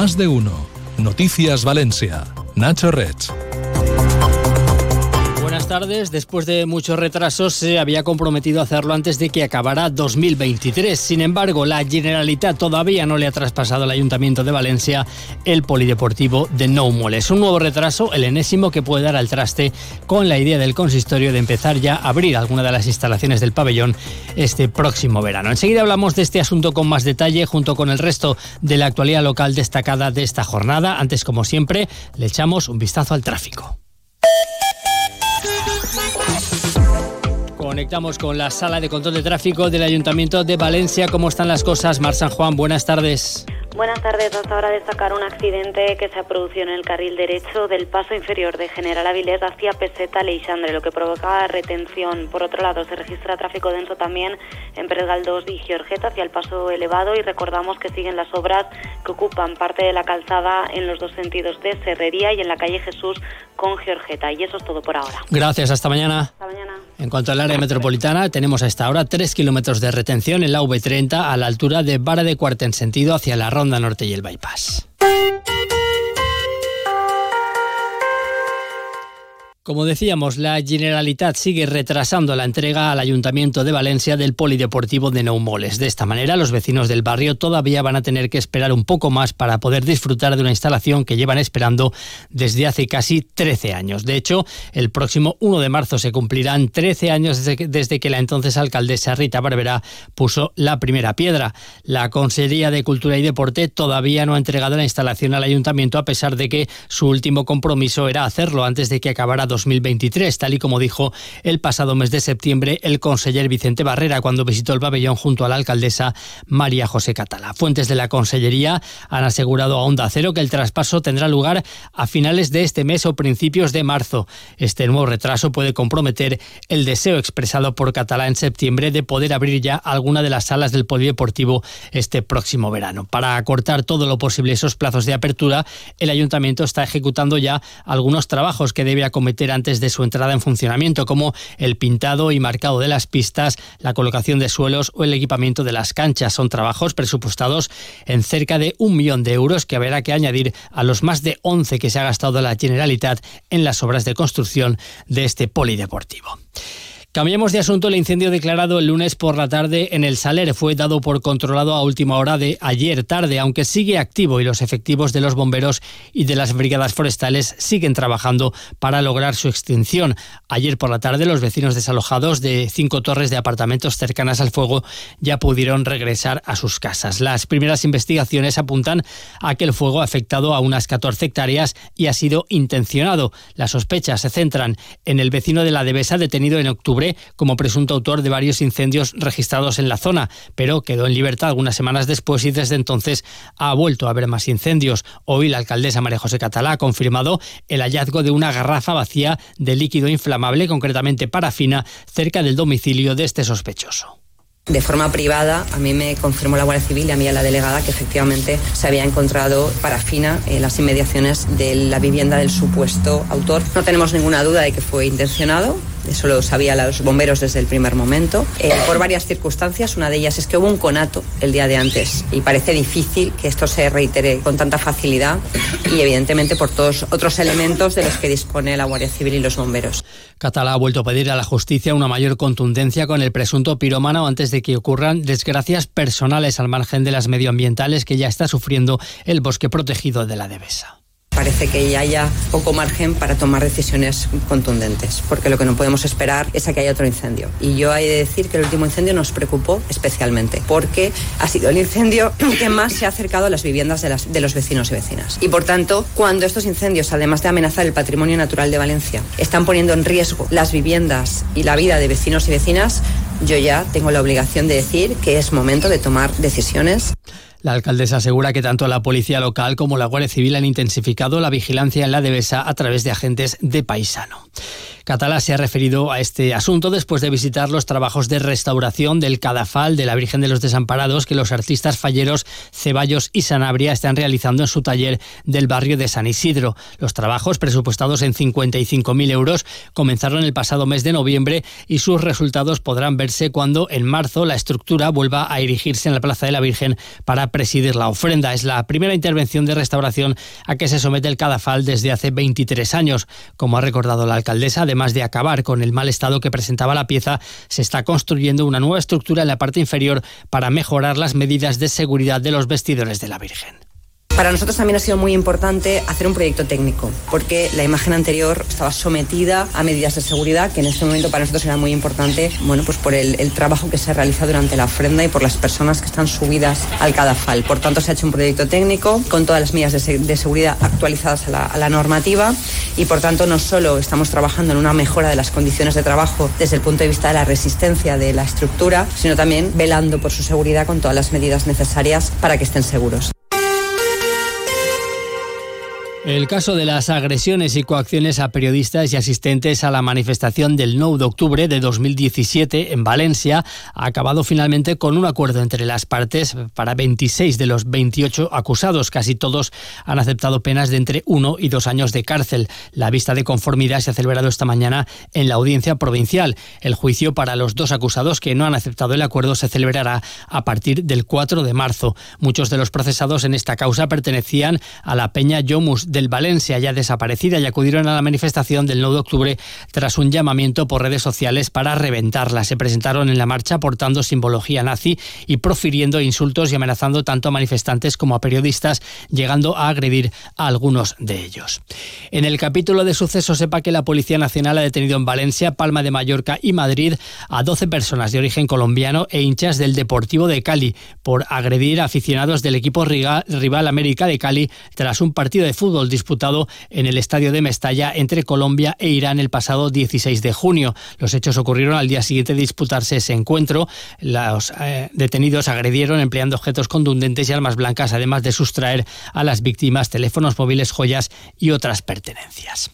Más de uno. Noticias Valencia. Nacho Rech tardes. Después de muchos retrasos, se había comprometido a hacerlo antes de que acabara 2023. Sin embargo, la Generalitat todavía no le ha traspasado al Ayuntamiento de Valencia el polideportivo de Nou Moles. Un nuevo retraso, el enésimo que puede dar al traste con la idea del consistorio de empezar ya a abrir alguna de las instalaciones del pabellón este próximo verano. Enseguida hablamos de este asunto con más detalle junto con el resto de la actualidad local destacada de esta jornada. Antes, como siempre, le echamos un vistazo al tráfico. Conectamos con la sala de control de tráfico del Ayuntamiento de Valencia. ¿Cómo están las cosas? Mar San Juan, buenas tardes. Buenas tardes. Hasta ahora destacar un accidente que se ha producido en el carril derecho del paso inferior de General Avilés hacia Peseta Leixandre, lo que provoca retención. Por otro lado, se registra tráfico denso también en Pérez Galdós y Giorgeta hacia el paso elevado y recordamos que siguen las obras que ocupan parte de la calzada en los dos sentidos de Serrería y en la calle Jesús con Giorgeta. Y eso es todo por ahora. Gracias. Hasta mañana. Hasta mañana. En cuanto al área metropolitana, tenemos a esta hora tres kilómetros de retención en la V30 a la altura de Vara de Cuarta en sentido hacia la Ronda Norte y el Bypass. Como decíamos, la Generalitat sigue retrasando la entrega al Ayuntamiento de Valencia del Polideportivo de Neumoles. De esta manera, los vecinos del barrio todavía van a tener que esperar un poco más para poder disfrutar de una instalación que llevan esperando desde hace casi 13 años. De hecho, el próximo 1 de marzo se cumplirán 13 años desde que, la entonces alcaldesa Rita Barberá puso la primera piedra. La Consejería de Cultura y Deporte todavía no ha entregado la instalación al Ayuntamiento a pesar de que su último compromiso era hacerlo antes de que acabara 2023, tal y como dijo el pasado mes de septiembre el conseller Vicente Barrera cuando visitó el pabellón junto a la alcaldesa María José Catala. Fuentes de la Consellería han asegurado a Onda Cero que el traspaso tendrá lugar a finales de este mes o principios de marzo. Este nuevo retraso puede comprometer el deseo expresado por Catalá en septiembre de poder abrir ya alguna de las salas del polideportivo este próximo verano. Para acortar todo lo posible esos plazos de apertura, el ayuntamiento está ejecutando ya algunos trabajos que debe acometer antes de su entrada en funcionamiento, como el pintado y marcado de las pistas, la colocación de suelos o el equipamiento de las canchas. Son trabajos presupuestados en cerca de un millón de euros que habrá que añadir a los más de 11 que se ha gastado la Generalitat en las obras de construcción de este polideportivo. Cambiamos de asunto. El incendio declarado el lunes por la tarde en el Saler fue dado por controlado a última hora de ayer tarde, aunque sigue activo y los efectivos de los bomberos y de las brigadas forestales siguen trabajando para lograr su extinción. Ayer por la tarde los vecinos desalojados de cinco torres de apartamentos cercanas al fuego ya pudieron regresar a sus casas. Las primeras investigaciones apuntan a que el fuego ha afectado a unas 14 hectáreas y ha sido intencionado. Las sospechas se centran en el vecino de la Devesa detenido en octubre como presunto autor de varios incendios registrados en la zona, pero quedó en libertad algunas semanas después y desde entonces ha vuelto a haber más incendios. Hoy la alcaldesa María José Catalá ha confirmado el hallazgo de una garrafa vacía de líquido inflamable, concretamente parafina, cerca del domicilio de este sospechoso. De forma privada, a mí me confirmó la Guardia Civil y a mí a la delegada que efectivamente se había encontrado parafina en las inmediaciones de la vivienda del supuesto autor. No tenemos ninguna duda de que fue intencionado, eso lo sabían los bomberos desde el primer momento, eh, por varias circunstancias. Una de ellas es que hubo un conato el día de antes y parece difícil que esto se reitere con tanta facilidad y evidentemente por todos otros elementos de los que dispone la Guardia Civil y los bomberos. Catalá ha vuelto a pedir a la justicia una mayor contundencia con el presunto pirómano antes de que ocurran desgracias personales al margen de las medioambientales que ya está sufriendo el bosque protegido de la Devesa parece que ya haya poco margen para tomar decisiones contundentes, porque lo que no podemos esperar es a que haya otro incendio. Y yo hay de decir que el último incendio nos preocupó especialmente, porque ha sido el incendio que más se ha acercado a las viviendas de, las, de los vecinos y vecinas. Y por tanto, cuando estos incendios, además de amenazar el patrimonio natural de Valencia, están poniendo en riesgo las viviendas y la vida de vecinos y vecinas, yo ya tengo la obligación de decir que es momento de tomar decisiones. La alcaldesa asegura que tanto la policía local como la Guardia Civil han intensificado la vigilancia en la Devesa a través de agentes de paisano. Catalá se ha referido a este asunto después de visitar los trabajos de restauración del cadafal de la Virgen de los Desamparados que los artistas falleros Ceballos y Sanabria están realizando en su taller del barrio de San Isidro. Los trabajos, presupuestados en 55.000 euros, comenzaron el pasado mes de noviembre y sus resultados podrán verse cuando en marzo la estructura vuelva a erigirse en la Plaza de la Virgen para presidir la ofrenda. Es la primera intervención de restauración a que se somete el Cadafal desde hace 23 años. Como ha recordado la alcaldesa, además de acabar con el mal estado que presentaba la pieza, se está construyendo una nueva estructura en la parte inferior para mejorar las medidas de seguridad de los vestidores de la Virgen. Para nosotros también ha sido muy importante hacer un proyecto técnico, porque la imagen anterior estaba sometida a medidas de seguridad, que en este momento para nosotros era muy importante, bueno, pues por el, trabajo que se realiza durante la ofrenda y por las personas que están subidas al cadafal. Por tanto, se ha hecho un proyecto técnico con todas las medidas de, seguridad actualizadas a la, a la normativa y, por tanto, no solo estamos trabajando en una mejora de las condiciones de trabajo desde el punto de vista de la resistencia de la estructura, sino también velando por su seguridad con todas las medidas necesarias para que estén seguros. El caso de las agresiones y coacciones a periodistas y asistentes a la manifestación del 9 de octubre de 2017 en Valencia ha acabado finalmente con un acuerdo entre las partes para 26 de los 28 acusados. Casi todos han aceptado penas de entre uno y dos años de cárcel. La vista de conformidad se ha celebrado esta mañana en la audiencia provincial. El juicio para los dos acusados que no han aceptado el acuerdo se celebrará a partir del 4 de marzo. Muchos de los procesados en esta causa pertenecían a la Peña Yomus del Valencia, ya desaparecida, y acudieron a la manifestación del 9 de octubre tras un llamamiento por redes sociales para reventarla. Se presentaron en la marcha portando simbología nazi y profiriendo insultos y amenazando tanto a manifestantes como a periodistas, llegando a agredir a algunos de ellos. En el capítulo de sucesos sepa que la Policía Nacional ha detenido en Valencia, Palma de Mallorca y Madrid a 12 personas de origen colombiano e hinchas del Deportivo de Cali por agredir a aficionados del equipo rival América de Cali tras un partido de fútbol disputado en el estadio de Mestalla entre Colombia e Irán el pasado 16 de junio. Los hechos ocurrieron al día siguiente de disputarse ese encuentro. Los eh, detenidos agredieron empleando objetos contundentes y armas blancas, además de sustraer a las víctimas teléfonos móviles, joyas y otras pertenencias.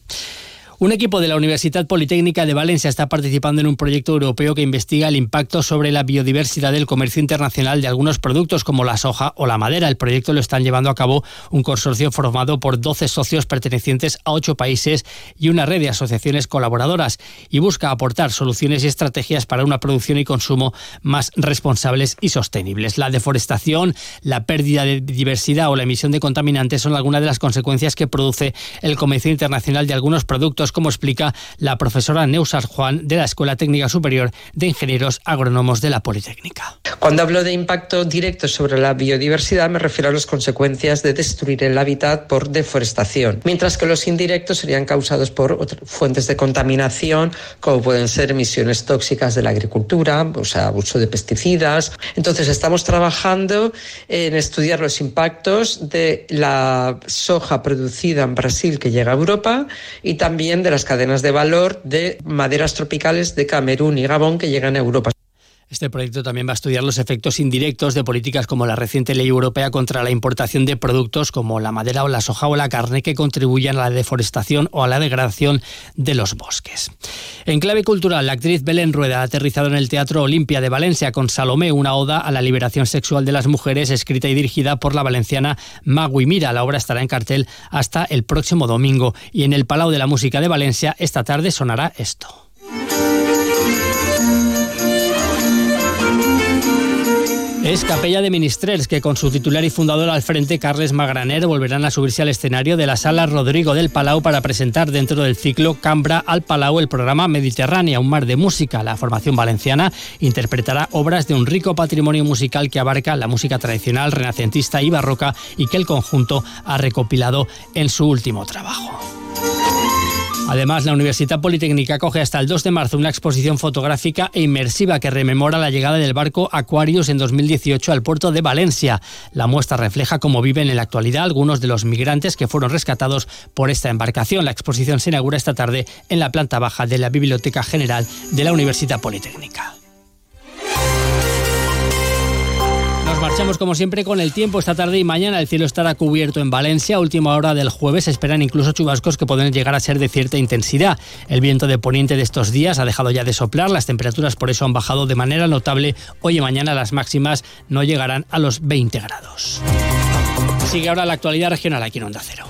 Un equipo de la Universidad Politécnica de Valencia está participando en un proyecto europeo que investiga el impacto sobre la biodiversidad del comercio internacional de algunos productos como la soja o la madera. El proyecto lo están llevando a cabo un consorcio formado por 12 socios pertenecientes a 8 países y una red de asociaciones colaboradoras y busca aportar soluciones y estrategias para una producción y consumo más responsables y sostenibles. La deforestación, la pérdida de diversidad o la emisión de contaminantes son algunas de las consecuencias que produce el comercio internacional de algunos productos como explica la profesora Neusar Juan de la Escuela Técnica Superior de Ingenieros Agrónomos de la Politécnica. Cuando hablo de impacto directo sobre la biodiversidad me refiero a las consecuencias de destruir el hábitat por deforestación, mientras que los indirectos serían causados por fuentes de contaminación como pueden ser emisiones tóxicas de la agricultura, o sea, uso de pesticidas. Entonces estamos trabajando en estudiar los impactos de la soja producida en Brasil que llega a Europa y también de las cadenas de valor de maderas tropicales de Camerún y Gabón que llegan a Europa. Este proyecto también va a estudiar los efectos indirectos de políticas como la reciente ley europea contra la importación de productos como la madera o la soja o la carne que contribuyan a la deforestación o a la degradación de los bosques. En clave cultural, la actriz Belén Rueda ha aterrizado en el Teatro Olimpia de Valencia con Salomé, una oda a la liberación sexual de las mujeres, escrita y dirigida por la valenciana Magui Mira. La obra estará en cartel hasta el próximo domingo y en el Palau de la Música de Valencia esta tarde sonará esto. Es Capella de Ministrers que con su titular y fundador al frente, Carles Magraner, volverán a subirse al escenario de la sala Rodrigo del Palau para presentar dentro del ciclo Cambra al Palau el programa Mediterránea, un mar de música. La formación valenciana interpretará obras de un rico patrimonio musical que abarca la música tradicional, renacentista y barroca y que el conjunto ha recopilado en su último trabajo. Además, la Universidad Politécnica acoge hasta el 2 de marzo una exposición fotográfica e inmersiva que rememora la llegada del barco Aquarius en 2018 al puerto de Valencia. La muestra refleja cómo viven en la actualidad algunos de los migrantes que fueron rescatados por esta embarcación. La exposición se inaugura esta tarde en la planta baja de la Biblioteca General de la Universidad Politécnica. Marchamos como siempre con el tiempo. Esta tarde y mañana el cielo estará cubierto en Valencia. última hora del jueves se esperan incluso chubascos que pueden llegar a ser de cierta intensidad. El viento de poniente de estos días ha dejado ya de soplar. Las temperaturas por eso han bajado de manera notable. Hoy y mañana las máximas no llegarán a los 20 grados. Sigue ahora la actualidad regional aquí en Onda Cero.